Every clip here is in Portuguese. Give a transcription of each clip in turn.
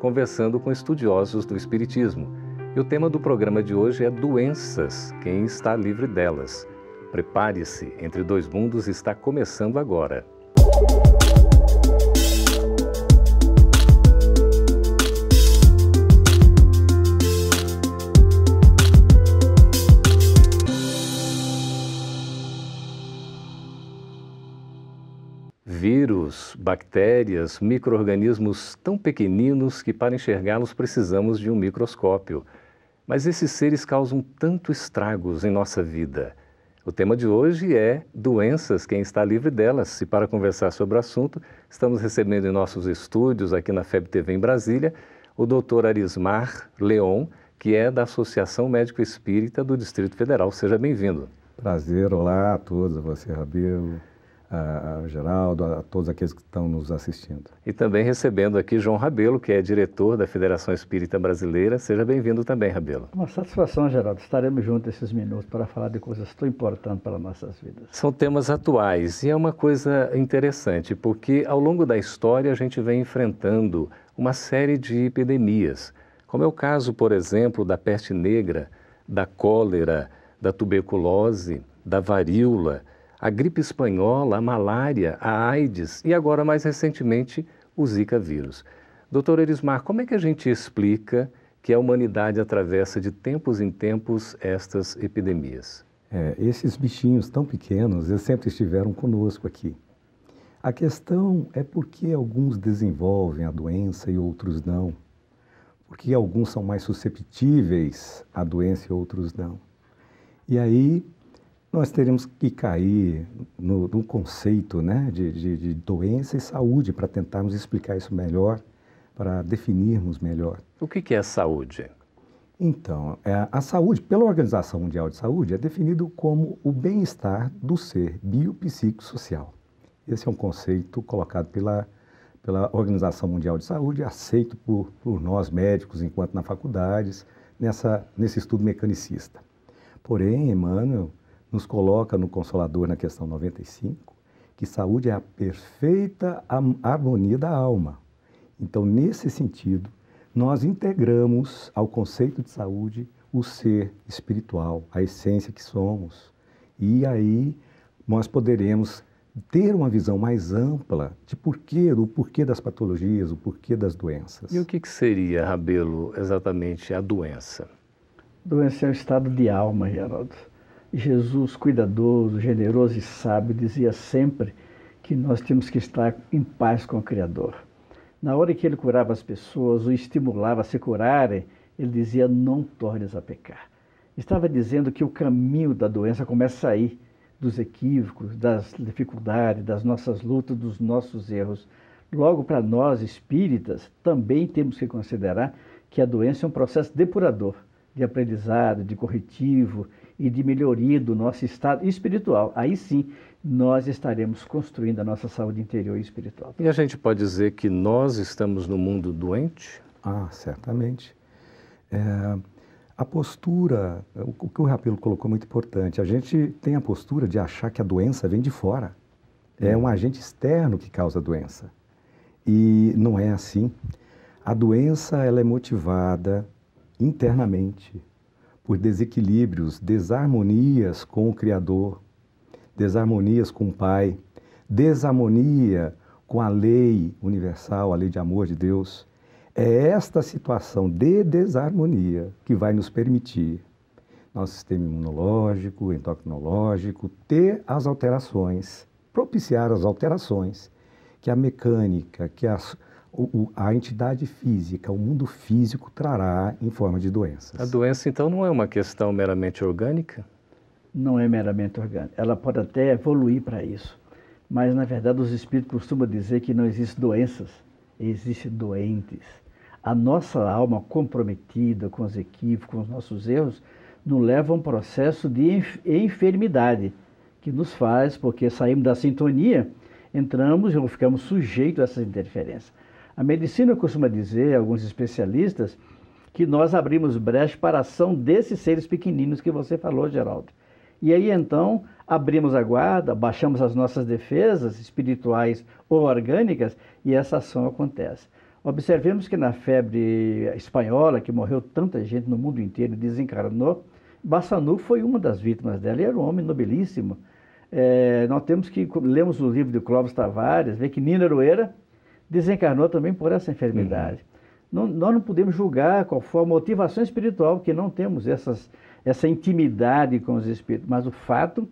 conversando com estudiosos do Espiritismo. E o tema do programa de hoje é doenças, quem está livre delas. Prepare-se, Entre Dois Mundos está começando agora. Vírus, bactérias, micro-organismos tão pequeninos que para enxergá-los precisamos de um microscópio. Mas esses seres causam tanto estragos em nossa vida. O tema de hoje é doenças, quem está livre delas. E para conversar sobre o assunto, estamos recebendo em nossos estúdios aqui na FEB TV em Brasília o Dr. Arismar Leon, que é da Associação Médico Espírita do Distrito Federal. Seja bem-vindo. Prazer, olá a todos, você, Rabelo, a, Geraldo, a todos aqueles que estão nos assistindo. E também recebendo aqui João Rabelo, que é diretor da Federação Espírita Brasileira. Seja bem-vindo também, Rabelo. Uma satisfação, Geraldo. Estaremos juntos esses minutos para falar de coisas tão importantes para nossas vidas. São temas atuais e é uma coisa interessante, porque ao longo da história a gente vem enfrentando uma série de epidemias, como é o caso, por exemplo, da peste negra, da cólera, da tuberculose, da varíola, a gripe espanhola, a malária, a AIDS e agora, mais recentemente, o Zika vírus. Doutor Erismar, como é que a gente explica que a humanidade atravessa de tempos em tempos estas epidemias? É, esses bichinhos tão pequenos, eles sempre estiveram conosco aqui. A questão é por que alguns desenvolvem a doença e outros não. Por que alguns são mais susceptíveis à doença e outros não. E aí nós teríamos que cair no, no conceito né, de, de, de, doença e saúde para tentarmos explicar isso melhor, para definirmos melhor. O que, que é saúde? Então, é, a saúde, pela Organização Mundial de Saúde, é definido como o bem-estar do ser biopsicossocial. Esse é um conceito colocado pela, pela Organização Mundial de Saúde, aceito por, por nós médicos, enquanto na faculdades, nessa, nesse estudo mecanicista. Porém, Emmanuel nos coloca no Consolador na questão 95 que saúde é a perfeita harmonia da alma. Então, nesse sentido, nós integramos ao conceito de saúde o ser espiritual, a essência que somos. E aí nós poderemos ter uma visão mais ampla de porquê, do porquê das patologias, o porquê das doenças. E o que, que seria, Rabelo, exatamente a doença? Doença é um estado de alma, Geraldo. Jesus, cuidadoso, generoso e sábio, dizia sempre que nós temos que estar em paz com o Criador. Na hora que ele curava as pessoas, o estimulava a se curarem, ele dizia: Não tornes a pecar. Estava dizendo que o caminho da doença começa aí, dos equívocos, das dificuldades, das nossas lutas, dos nossos erros. Logo, para nós espíritas, também temos que considerar que a doença é um processo depurador de aprendizado, de corretivo e de melhoria do nosso estado espiritual. Aí sim, nós estaremos construindo a nossa saúde interior e espiritual. E a gente pode dizer que nós estamos no mundo doente? Ah, certamente. É, a postura, o que o Rapelo colocou é muito importante. A gente tem a postura de achar que a doença vem de fora. É um agente externo que causa a doença. E não é assim. A doença ela é motivada internamente por desequilíbrios, desarmonias com o Criador, desarmonias com o Pai, desarmonia com a lei universal, a lei de amor de Deus. É esta situação de desarmonia que vai nos permitir, nosso sistema imunológico, endocrinológico, ter as alterações, propiciar as alterações que a mecânica, que as, o, a entidade física, o mundo físico trará em forma de doenças. A doença, então, não é uma questão meramente orgânica? Não é meramente orgânica. Ela pode até evoluir para isso. Mas, na verdade, os espíritos costumam dizer que não existem doenças, existem doentes. a nossa alma comprometida com os equívocos, com os nossos erros, nos leva a um processo de enfermidade que nos faz, porque saímos da sintonia, entramos ou ficamos sujeitos a essas interferências. A medicina costuma dizer, alguns especialistas, que nós abrimos brecha para a ação desses seres pequeninos que você falou, Geraldo. E aí então abrimos a guarda, baixamos as nossas defesas espirituais ou orgânicas e essa ação acontece. Observemos que na febre espanhola, que morreu tanta gente no mundo inteiro e desencarnou, Bassanu foi uma das vítimas dela. Ele era um homem nobilíssimo. É, nós temos que, lemos o livro de Clóvis Tavares, ver que Nina Aroeira desencarnou também por essa enfermidade. Uhum. Não, nós não podemos julgar qual foi a motivação espiritual, porque não temos essas, essa intimidade com os espíritos, mas o fato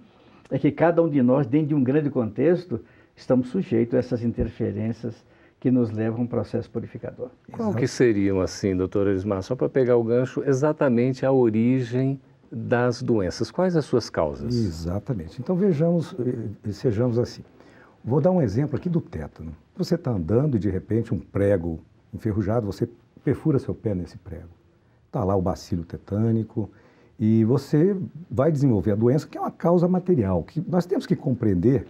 é que cada um de nós, dentro de um grande contexto, estamos sujeitos a essas interferências que nos levam a um processo purificador. Qual que seriam, assim, doutor Elismar, só para pegar o gancho, exatamente a origem das doenças? Quais as suas causas? Exatamente. Então vejamos, eh, sejamos assim. Vou dar um exemplo aqui do tétano. Você está andando e de repente um prego enferrujado, você perfura seu pé nesse prego. Está lá o bacilo tetânico e você vai desenvolver a doença, que é uma causa material. Que nós temos que compreender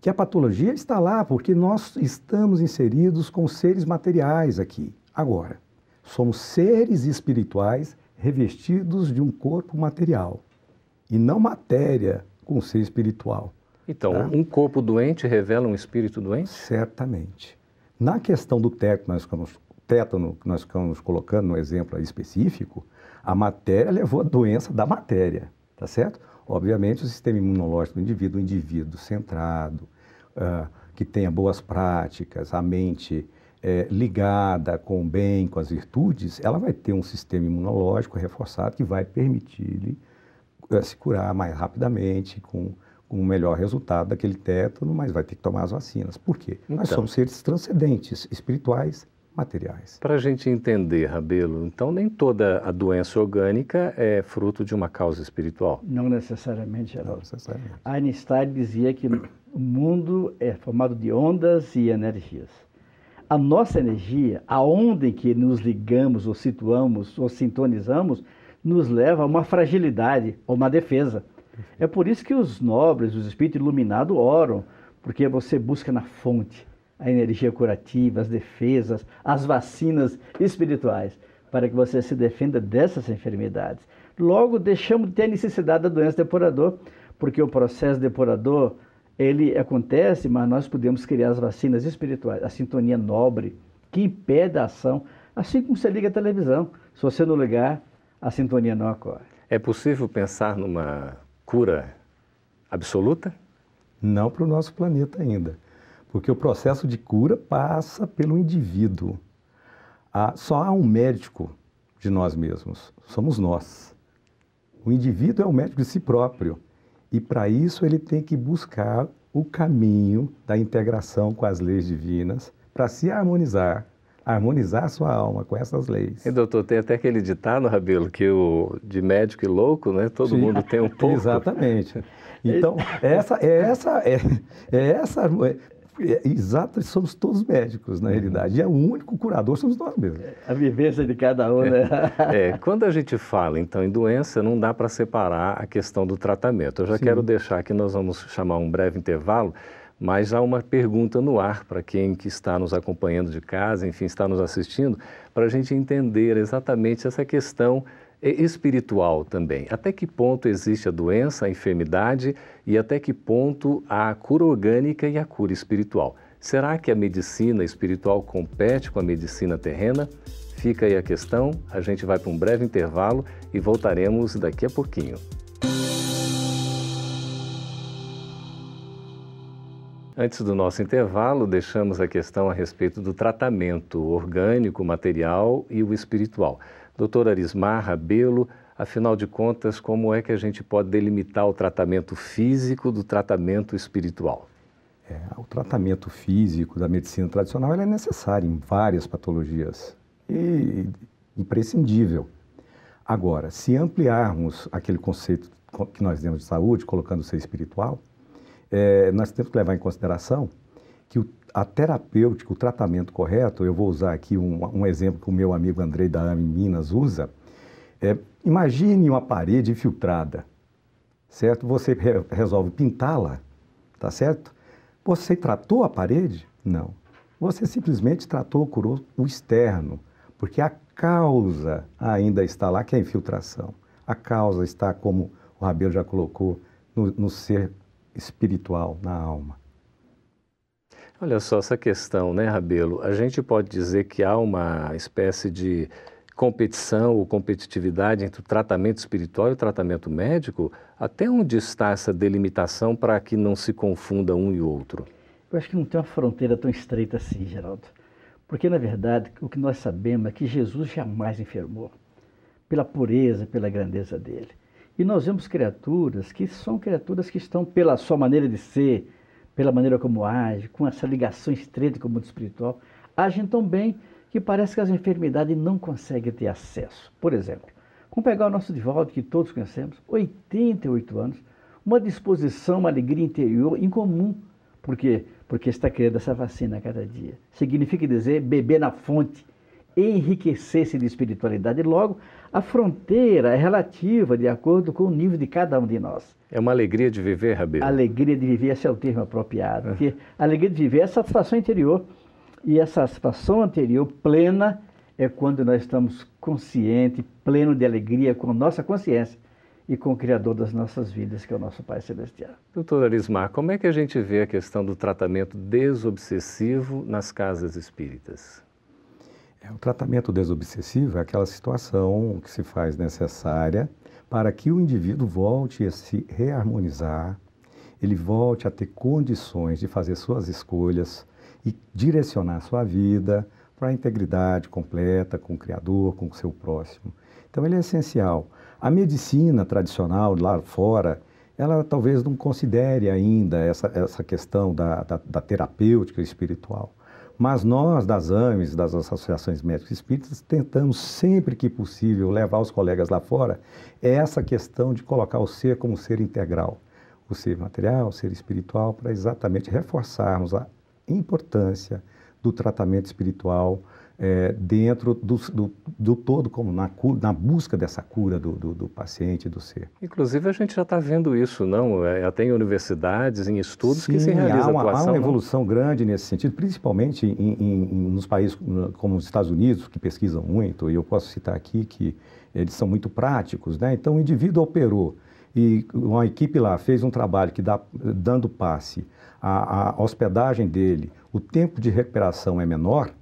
que a patologia está lá porque nós estamos inseridos com seres materiais aqui. Agora, somos seres espirituais revestidos de um corpo material e não matéria com ser espiritual. Então, tá? um corpo doente revela um espírito doente? Certamente. Na questão do tétano, nós ficamos, tétano que nós ficamos colocando no exemplo específico, a matéria levou a doença da matéria, tá certo? Obviamente, o sistema imunológico do indivíduo, o indivíduo centrado, uh, que tenha boas práticas, a mente é, ligada com o bem, com as virtudes, ela vai ter um sistema imunológico reforçado que vai permitir-lhe uh, se curar mais rapidamente, com com o melhor resultado daquele tétano, mas vai ter que tomar as vacinas. Por quê? Então, Nós somos seres transcendentes, espirituais, materiais. Para a gente entender, Rabelo, então nem toda a doença orgânica é fruto de uma causa espiritual? Não necessariamente, Geraldo. Não necessariamente. Einstein dizia que o mundo é formado de ondas e energias. A nossa energia, a onda em que nos ligamos, ou situamos, ou sintonizamos, nos leva a uma fragilidade, ou uma defesa. É por isso que os nobres, os espíritos iluminados oram, porque você busca na fonte a energia curativa, as defesas, as vacinas espirituais, para que você se defenda dessas enfermidades. Logo, deixamos de ter necessidade da doença depurador, porque o processo depurador, ele acontece, mas nós podemos criar as vacinas espirituais, a sintonia nobre, que impede a ação, assim como você liga a televisão. Se você não ligar, a sintonia não ocorre. É possível pensar numa cura absoluta? Não para o nosso planeta ainda, porque o processo de cura passa pelo indivíduo. Há, só há um médico de nós mesmos, somos nós. O indivíduo é o médico de si próprio e para isso ele tem que buscar o caminho da integração com as leis divinas para se harmonizar harmonizar sua alma com essas leis. E doutor, tem até aquele ditado, Rabelo, que o de médico e louco, né? Todo Sim, mundo tem um pouco. Exatamente. Então, essa é essa é, é essa é, é, exato, somos todos médicos, na realidade. E é o único curador somos nós mesmos. A vivência de cada um, né? É, quando a gente fala, então, em doença, não dá para separar a questão do tratamento. Eu já Sim. quero deixar que nós vamos chamar um breve intervalo mas há uma pergunta no ar para quem que está nos acompanhando de casa, enfim, está nos assistindo, para a gente entender exatamente essa questão espiritual também. Até que ponto existe a doença, a enfermidade e até que ponto a cura orgânica e a cura espiritual? Será que a medicina espiritual compete com a medicina terrena? Fica aí a questão, a gente vai para um breve intervalo e voltaremos daqui a pouquinho. Antes do nosso intervalo, deixamos a questão a respeito do tratamento orgânico, material e o espiritual. Doutor Arismar Rabelo, afinal de contas, como é que a gente pode delimitar o tratamento físico do tratamento espiritual? É, o tratamento físico da medicina tradicional é necessário em várias patologias e imprescindível. Agora, se ampliarmos aquele conceito que nós temos de saúde, colocando o ser espiritual, é, nós temos que levar em consideração que o a terapêutica, o tratamento correto, eu vou usar aqui um, um exemplo que o meu amigo Andrei da AME Minas usa. É, imagine uma parede infiltrada, certo? Você re resolve pintá-la, tá certo? Você tratou a parede? Não. Você simplesmente tratou, curou o externo, porque a causa ainda está lá, que é a infiltração. A causa está, como o Rabelo já colocou, no, no ser espiritual, na alma. Olha só essa questão, né, Rabelo? A gente pode dizer que há uma espécie de competição ou competitividade entre o tratamento espiritual e o tratamento médico? Até onde está essa delimitação para que não se confunda um e outro? Eu acho que não tem uma fronteira tão estreita assim, Geraldo. Porque, na verdade, o que nós sabemos é que Jesus jamais enfermou, pela pureza, pela grandeza dele. E nós vemos criaturas que são criaturas que estão, pela sua maneira de ser, pela maneira como age, com essa ligação estreita com o mundo espiritual, agem tão bem que parece que as enfermidades não conseguem ter acesso. Por exemplo, vamos pegar o nosso Divaldo, que todos conhecemos, 88 anos, uma disposição, uma alegria interior incomum. Por quê? Porque está criando essa vacina a cada dia. Significa dizer beber na fonte, enriquecer-se de espiritualidade. Logo, a fronteira é relativa de acordo com o nível de cada um de nós. É uma alegria de viver, Rabelo? Alegria de viver, esse é o termo apropriado. Porque alegria de viver é satisfação interior. E essa satisfação anterior plena é quando nós estamos conscientes, pleno de alegria com nossa consciência e com o Criador das nossas vidas, que é o nosso Pai Celestial. Doutor Arismar, como é que a gente vê a questão do tratamento desobsessivo nas casas espíritas? É, o tratamento desobsessivo é aquela situação que se faz necessária para que o indivíduo volte a se reharmonizar, ele volte a ter condições de fazer suas escolhas e direcionar sua vida para a integridade completa com o Criador, com o seu próximo. Então, ele é essencial. A medicina tradicional lá fora, ela talvez não considere ainda essa, essa questão da, da, da terapêutica espiritual. Mas nós, das AMES, das Associações Médicas Espíritas, tentamos sempre que possível levar os colegas lá fora essa questão de colocar o ser como ser integral, o ser material, o ser espiritual, para exatamente reforçarmos a importância do tratamento espiritual é, dentro do, do, do, todo, como na, na busca dessa cura do, do, paciente, do ser. Inclusive, a gente já está vendo isso, não? É, tem universidades, em estudos Sim, que se realizam há uma, atuação, há uma evolução não? grande nesse sentido, principalmente em, em, nos países como os Estados Unidos, que pesquisam muito, e eu posso citar aqui que eles são muito práticos, né? Então, o indivíduo operou e uma equipe lá fez um trabalho que dá dando passe, a, a hospedagem dele, o tempo de recuperação é menor,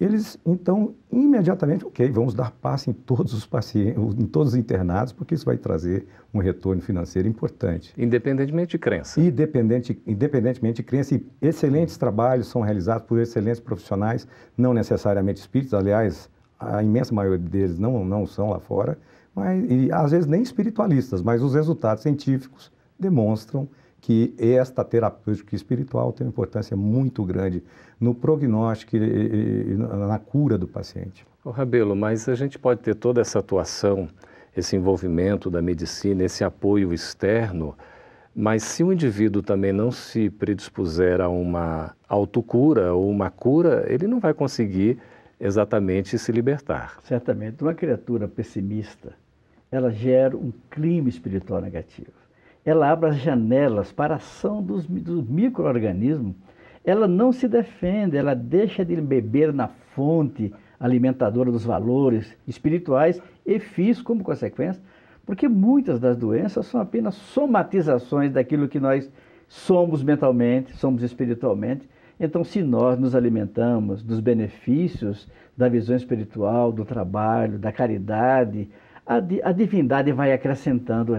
eles então imediatamente, ok, vamos dar passe em todos os pacientes, em todos os internados, porque isso vai trazer um retorno financeiro importante. Independentemente de crença. Independente, independentemente de crença, e excelentes trabalhos são realizados por excelentes profissionais, não necessariamente espíritos, aliás, a imensa maioria deles não, não são lá fora, mas, e às vezes nem espiritualistas, mas os resultados científicos demonstram que esta terapêutica espiritual tem uma importância muito grande no prognóstico e, na cura do paciente. O Rabelo, mas a gente pode ter toda essa atuação, esse envolvimento da medicina, esse apoio externo, mas se o indivíduo também não se predispuser a uma autocura ou uma cura, ele não vai conseguir exatamente se libertar. Certamente. Uma criatura pessimista, ela gera um clima espiritual negativo ela abre as janelas para a ação dos, dos micro-organismos. Ela não se defende, ela deixa de beber na fonte alimentadora dos valores espirituais e físicos como consequência, porque muitas das doenças são apenas somatizações daquilo que nós somos mentalmente, somos espiritualmente. Então, se nós nos alimentamos dos benefícios da visão espiritual, do trabalho, da caridade, a divindade vai acrescentando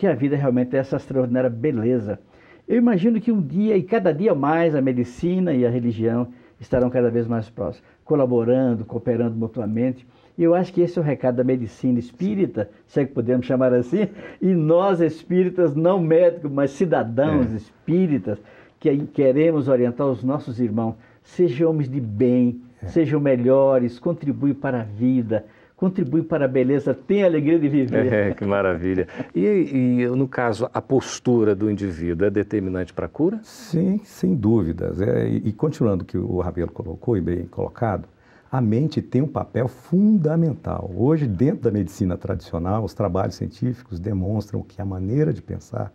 que a vida realmente é essa extraordinária beleza. Eu imagino que um dia e cada dia mais a medicina e a religião estarão cada vez mais próximas, colaborando, cooperando mutuamente. E eu acho que esse é o recado da medicina espírita, se é que podemos chamar assim, e nós espíritas, não médicos, mas cidadãos é. espíritas, que queremos orientar os nossos irmãos, sejam homens de bem, é. sejam melhores, contribuem para a vida, contribuem para a beleza, têm a alegria de viver. É, que maravilha. E, e, no caso, a postura do indivíduo é determinante para a cura? Sim, sem dúvidas. É, e, e, continuando o que o Rabelo colocou, e bem colocado, a mente tem um papel fundamental. Hoje, dentro da medicina tradicional, os trabalhos científicos demonstram que a maneira de pensar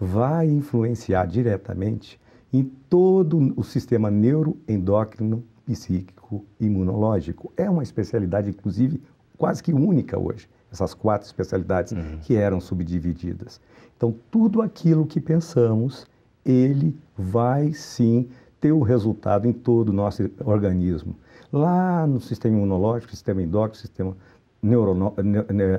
vai influenciar diretamente em todo o sistema neuroendócrino, psíquico imunológico. É uma especialidade, inclusive, quase que única hoje, essas quatro especialidades uhum. que eram subdivididas. Então, tudo aquilo que pensamos, ele vai sim ter o resultado em todo o nosso organismo. Lá no sistema imunológico, sistema endócrino, sistema neuronal,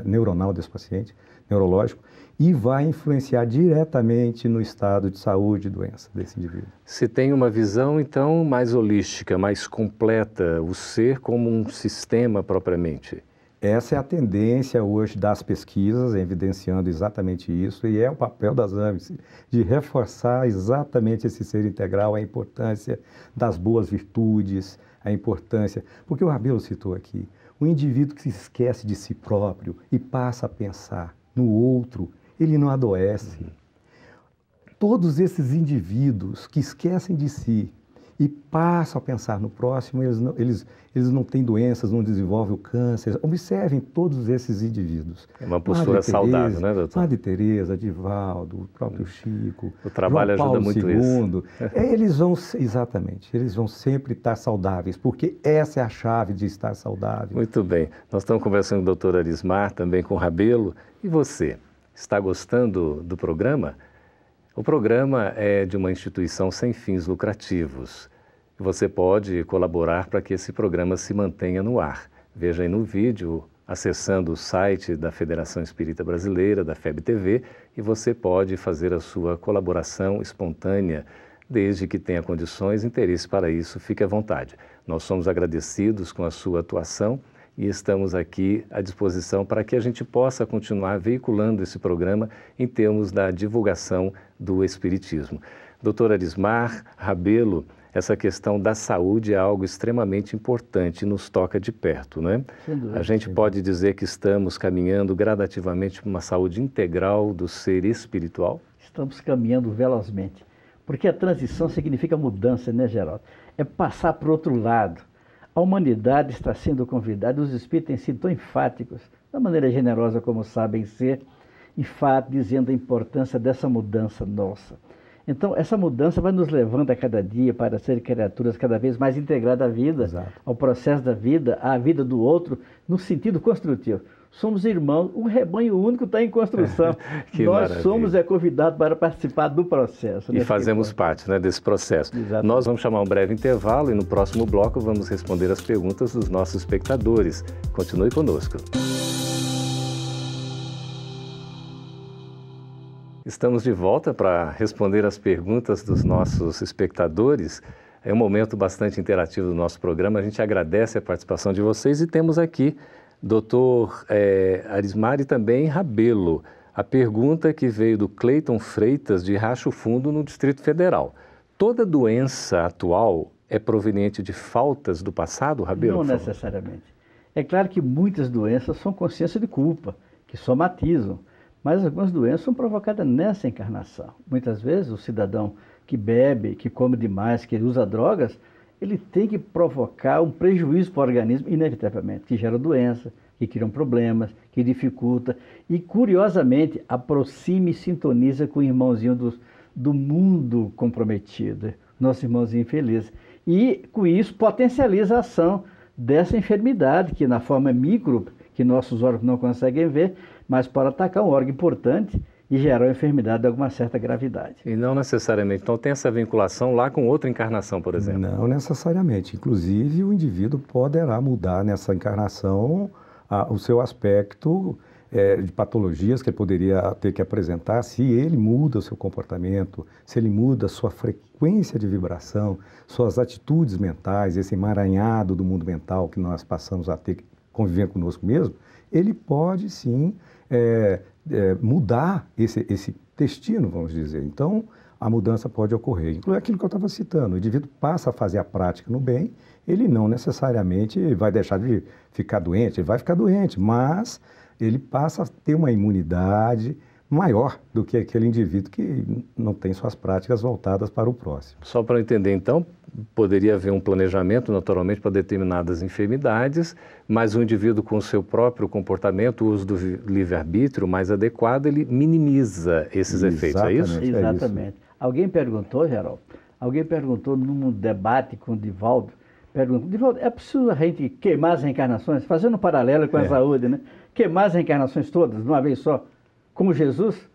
neuronal desse paciente, neurológico, e vai influenciar diretamente no estado de saúde e doença desse indivíduo. Se tem uma visão, então, mais holística, mais completa, o ser como um sistema propriamente. Essa é a tendência hoje das pesquisas, evidenciando exatamente isso, e é o papel das AMS, de reforçar exatamente esse ser integral, a importância das boas virtudes, a importância. Porque o Rabelo citou aqui, o indivíduo que se esquece de si próprio e passa a pensar no outro, ele não adoece. Todos esses indivíduos que esquecem de si e passam a pensar no próximo, eles não, eles, eles não têm doenças, não desenvolvem o câncer. Observem todos esses indivíduos. É uma postura Teresa, saudável, né, doutor? Madre Teresa, Divaldo, o próprio Chico, o trabalho João ajuda muito II. isso. É, eles vão, exatamente, eles vão sempre estar saudáveis, porque essa é a chave de estar saudável. Muito bem. Nós estamos conversando com o doutor Arismar, também com o Rabelo. E você, está gostando do programa? O programa é de uma instituição sem fins lucrativos. Você pode colaborar para que esse programa se mantenha no ar. Veja aí no vídeo, acessando o site da Federação Espírita Brasileira, da FEB-TV, e você pode fazer a sua colaboração espontânea, desde que tenha condições e interesse para isso, fique à vontade. Nós somos agradecidos com a sua atuação e estamos aqui à disposição para que a gente possa continuar veiculando esse programa em termos da divulgação do Espiritismo. Doutor Arismar Rabelo, essa questão da saúde é algo extremamente importante e nos toca de perto, né? a gente pode dizer que estamos caminhando gradativamente para uma saúde integral do ser espiritual? Estamos caminhando velozmente, porque a transição significa mudança, né, Geraldo? É passar para o outro lado a humanidade está sendo convidada, os espíritos têm sido tão enfáticos, da maneira generosa como sabem ser, enfáticos, dizendo a importância dessa mudança nossa. Então, essa mudança vai nos levando a cada dia para ser criaturas cada vez mais integradas à vida, Exato. ao processo da vida, à vida do outro, no sentido construtivo somos irmãos, um rebanho único está em construção. Nós maravilha. somos é, convidados para participar do processo. E fazemos parte né, desse processo. Exatamente. Nós vamos chamar um breve intervalo e no próximo bloco vamos responder as perguntas dos nossos espectadores. Continue conosco. Estamos de volta para responder as perguntas dos nossos espectadores. É um momento bastante interativo do nosso programa. A gente agradece a participação de vocês e temos aqui doutor é, Arismar e também Rabelo. A pergunta que veio do Cleiton Freitas, de Racho Fundo, no Distrito Federal. Toda doença atual é proveniente de faltas do passado, Rabelo? Não necessariamente. É claro que muitas doenças são consciência de culpa, que somatizam, mas algumas doenças são provocadas nessa encarnação. Muitas vezes o cidadão que bebe, que come demais, que usa drogas, ele tem que provocar um prejuízo para o organismo, inevitavelmente, que gera doença, que criam problemas, que dificulta. E, curiosamente, aproxima e sintoniza com o irmãozinho do, do mundo comprometido, nosso irmãozinho feliz. E, com isso, potencializa a ação dessa enfermidade, que na forma micro, que nossos órgãos não conseguem ver, mas para atacar um órgão importante e gerar uma enfermidade de alguma certa gravidade. E não necessariamente. Então tem essa vinculação lá com outra encarnação, por exemplo? Não necessariamente. Inclusive, o indivíduo poderá mudar nessa encarnação a, o seu aspecto é, de patologias que ele poderia ter que apresentar se ele muda o seu comportamento, se ele muda a sua frequência de vibração, suas atitudes mentais, esse emaranhado do mundo mental que nós passamos a ter que conviver conosco mesmo, ele pode sim é, é, mudar esse, esse destino, vamos dizer. Então, a mudança pode ocorrer. Inclui aquilo que eu estava citando, o indivíduo passa a fazer a prática no bem, ele não necessariamente vai deixar de ficar doente, ele vai ficar doente, mas ele passa a ter uma imunidade maior do que aquele indivíduo que não tem suas práticas voltadas para o próximo. Só para entender, então, poderia haver um planejamento, naturalmente, para determinadas enfermidades, mas o indivíduo com o seu próprio comportamento, o uso do livre-arbítrio mais adequado, ele minimiza esses Exatamente, efeitos, é isso? Exatamente. É Alguém perguntou, Geraldo, alguém perguntou num debate com o Divaldo, perguntou, Divaldo, é preciso a gente queimar as reencarnações, fazendo um paralelo com a é. saúde, né? Queimar as reencarnações todas, de uma vez só como Jesus?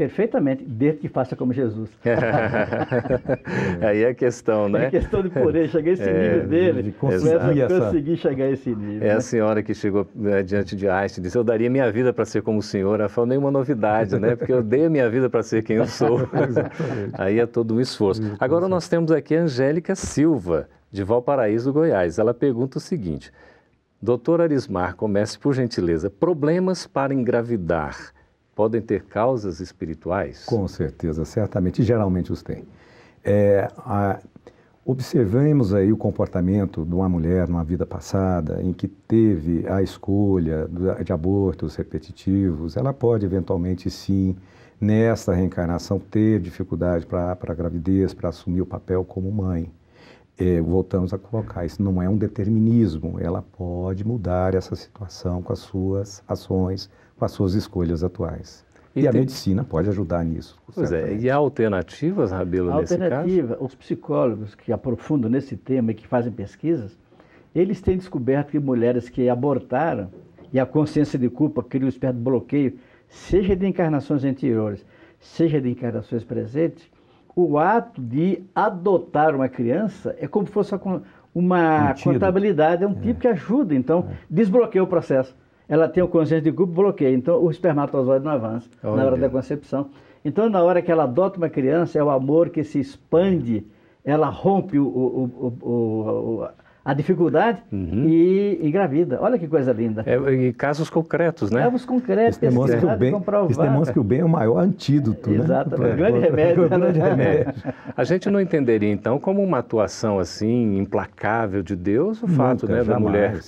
Perfeitamente, desde que faça como Jesus. Aí é a questão, né? É questão de poder chegar a esse é, nível dele. De conseguir, conseguir chegar a esse nível. É né? a senhora que chegou né, diante de Einstein e disse: Eu daria minha vida para ser como o senhor. Ela falou: nenhuma novidade, né? Porque eu dei a minha vida para ser quem eu sou. Aí é todo um esforço. Agora nós temos aqui a Angélica Silva, de Valparaíso, Goiás. Ela pergunta o seguinte: Doutor Arismar, comece por gentileza. Problemas para engravidar podem ter causas espirituais? Com certeza, certamente, e geralmente os têm. É, a, observemos aí o comportamento de uma mulher numa vida passada em que teve a escolha de abortos repetitivos, ela pode eventualmente sim, nesta reencarnação, ter dificuldade para a gravidez, para assumir o papel como mãe. É, voltamos a colocar, isso não é um determinismo, ela pode mudar essa situação com as suas ações, com as suas escolhas atuais. E, e a medicina pode ajudar nisso. Pois é, e há alternativas, Rabelo, nesse caso? Alternativa, os psicólogos que aprofundam nesse tema e que fazem pesquisas, eles têm descoberto que mulheres que abortaram e a consciência de culpa cria espécie de bloqueio, seja de encarnações anteriores, seja de encarnações presentes, o ato de adotar uma criança é como se fosse uma contabilidade, é um é. tipo que ajuda, então é. desbloqueia o processo ela tem o consciência de culpa bloqueia. Então, o espermatozoide não avança Olha. na hora da concepção. Então, na hora que ela adota uma criança, é o amor que se expande, ela rompe o, o, o, a dificuldade uhum. e engravida. Olha que coisa linda. É, e casos concretos, né? Casos concretos, isso demonstra, que o bem, isso demonstra que o bem é o maior antídoto, Exato, né? Exato, é. grande remédio. grande remédio. A gente não entenderia, então, como uma atuação assim, implacável de Deus, o Nunca, fato né, da mulher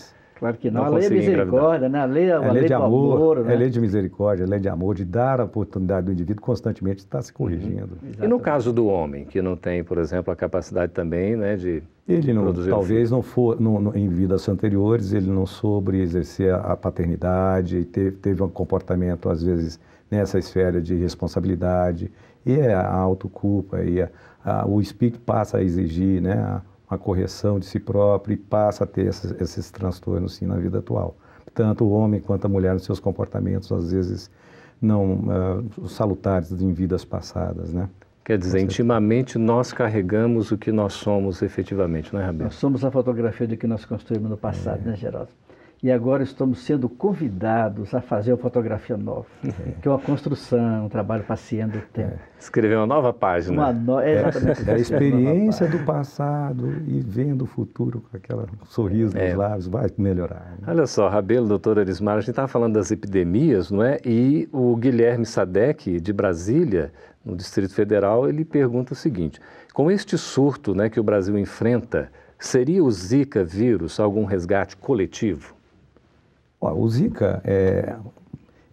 Claro que não. não a lei é misericórdia, né? A lei, é a, lei, lei de amor, amor né? é lei de misericórdia, é lei de amor, de dar a oportunidade do indivíduo constantemente estar se corrigindo. Uhum. E no caso do homem, que não tem, por exemplo, a capacidade também né, de ele não, produzir talvez não for, não, não, em vidas anteriores, ele não soube exercer a, a paternidade, e teve, teve um comportamento, às vezes, nessa esfera de responsabilidade, e é a autoculpa, e a, a, o espírito passa a exigir, né? Uma correção de si próprio e passa a ter esses, esses transtornos sim na vida atual. Tanto o homem quanto a mulher nos seus comportamentos, às vezes, não uh, salutares em vidas passadas, né? Quer dizer, intimamente nós carregamos o que nós somos efetivamente, não é, Rabelo? Nós somos a fotografia do que nós construímos no passado, é. né, Geraldo? E agora estamos sendo convidados a fazer uma fotografia nova, que é uma construção, um trabalho paciente do tempo. É. Escrever uma nova página. Uma no... é, exatamente. É a experiência do passado e vendo o futuro com aquele sorriso nos é. lábios, vai melhorar. Né? Olha só, Rabelo, doutor Arismar, a gente estava falando das epidemias, não é? E o Guilherme Sadek, de Brasília, no Distrito Federal, ele pergunta o seguinte, com este surto né, que o Brasil enfrenta, seria o Zika vírus algum resgate coletivo? O Zika, é,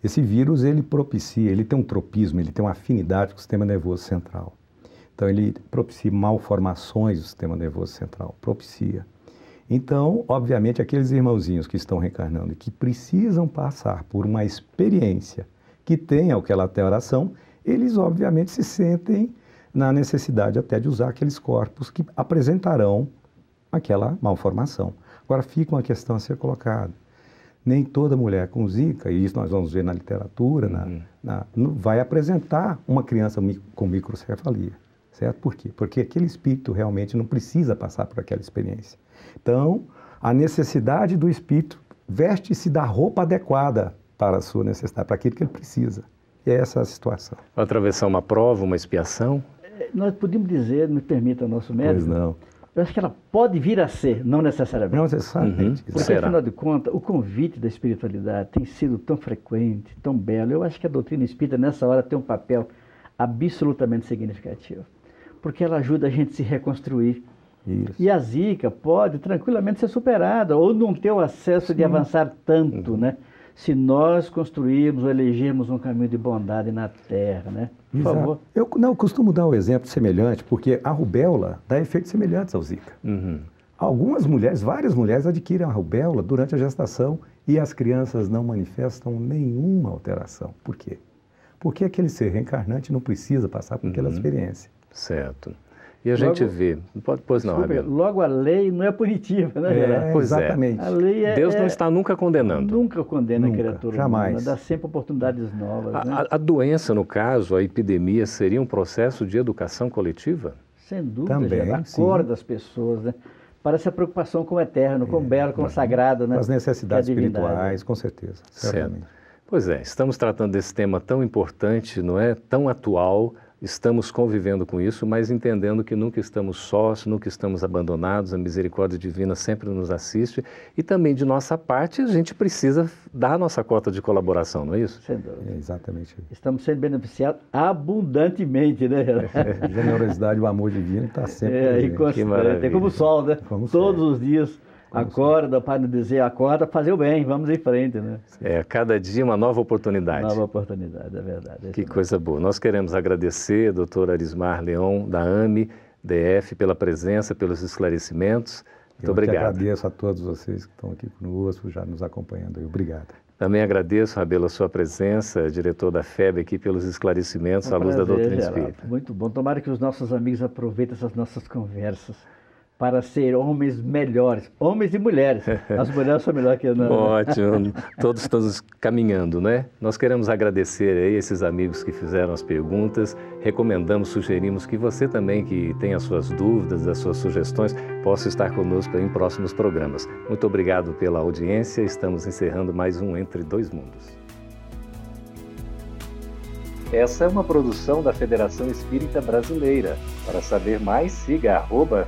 esse vírus, ele propicia, ele tem um tropismo, ele tem uma afinidade com o sistema nervoso central. Então, ele propicia malformações do sistema nervoso central, propicia. Então, obviamente, aqueles irmãozinhos que estão reencarnando e que precisam passar por uma experiência que tenha aquela alteração, eles, obviamente, se sentem na necessidade até de usar aqueles corpos que apresentarão aquela malformação. Agora, fica uma questão a ser colocada nem toda mulher com zika, e isso nós vamos ver na literatura, uhum. na, na, vai apresentar uma criança com microcefalia, certo? Por quê? Porque aquele espírito realmente não precisa passar por aquela experiência. Então, a necessidade do espírito veste-se da roupa adequada para a sua necessidade, para aquilo que ele precisa. E é essa a situação. Atravessar uma prova, uma expiação? É, nós podemos dizer, me permita o nosso médico, pois não eu acho que ela pode vir a ser, não necessariamente. Não necessariamente. Uhum. Porque, Será? afinal de contas, o convite da espiritualidade tem sido tão frequente, tão belo. Eu acho que a doutrina espírita, nessa hora, tem um papel absolutamente significativa, porque ela ajuda a gente a se reconstruir. Isso. E a zika pode tranquilamente ser superada ou não ter o acesso Sim. de avançar tanto, né? Se nós construirmos ou elegermos um caminho de bondade na terra, né? Por Exato. favor. Eu não eu costumo dar um exemplo semelhante, porque a rubéola dá efeitos semelhantes ao zika. Uhum. Algumas mulheres, várias mulheres adquirem a rubéola durante a gestação e as crianças não manifestam nenhuma alteração. Por quê? Porque aquele ser reencarnante não precisa passar por aquela uhum. experiência. Certo. E a logo, gente vê. Pode, pois não, desculpa, Logo a lei não é punitiva, né? É, pois é. exatamente. É. Deus não é, está nunca condenando. Nunca condena nunca, a criatura jamais. humana, dá sempre oportunidades novas. A, né? a, a, doença, no caso, a epidemia, seria um processo de educação coletiva? Sem dúvida, Também, acorda as pessoas, né? Parece a preocupação com o eterno, com o é, belo, com o sagrado, né? Com as necessidades espirituais, com certeza. Certo. Pois é, estamos tratando desse tema tão importante, não é? Tão atual, estamos convivendo com isso, mas entendendo que nunca estamos sós, nunca estamos abandonados, a misericórdia divina sempre nos assiste e também de nossa parte a gente precisa dar a nossa cota de colaboração, não é isso? Sem dúvida. É exatamente. Estamos sendo beneficiados abundantemente, né? É, a generosidade, o amor divino está sempre. É, e constante. É como o sol, né? Como Todos os dias Acorda, para dizer acorda, fazer o bem, vamos em frente, né? É, cada dia uma nova oportunidade. Nova oportunidade, é verdade. É que coisa boa. Nós queremos agradecer, doutor Arismar Leão, da AME, DF, pela presença, pelos esclarecimentos. Muito Eu obrigado. Agradeço a todos vocês que estão aqui conosco, já nos acompanhando. Obrigado. Também agradeço, Rabelo, a sua presença, diretor da FEB, aqui pelos esclarecimentos um à luz prazer, da doutrina espírita. Muito bom. Tomara que os nossos amigos aproveitem essas nossas conversas para ser homens melhores, homens e mulheres. As mulheres são melhores que. Não. Né? Ótimo, todos estamos caminhando, né? Nós queremos agradecer aí esses amigos que fizeram as perguntas, recomendamos, sugerimos que você também que tem as suas dúvidas, as suas sugestões, possa estar conosco em próximos programas. Muito obrigado pela audiência, estamos encerrando mais um Entre Dois Mundos. Essa é uma produção da Federação Espírita Brasileira. Para saber mais, siga arroba